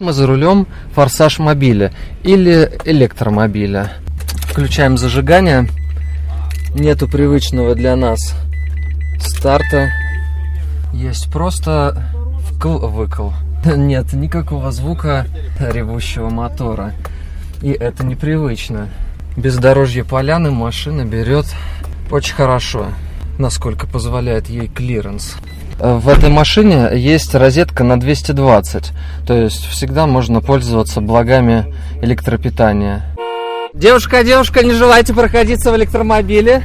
Мы за рулем форсаж мобиля или электромобиля. Включаем зажигание. Нету привычного для нас старта. Есть просто вкл-выкл. Нет никакого звука ревущего мотора. И это непривычно. Бездорожье поляны машина берет очень хорошо, насколько позволяет ей клиренс. В этой машине есть розетка на 220, то есть всегда можно пользоваться благами электропитания. Девушка, девушка, не желаете проходиться в электромобиле?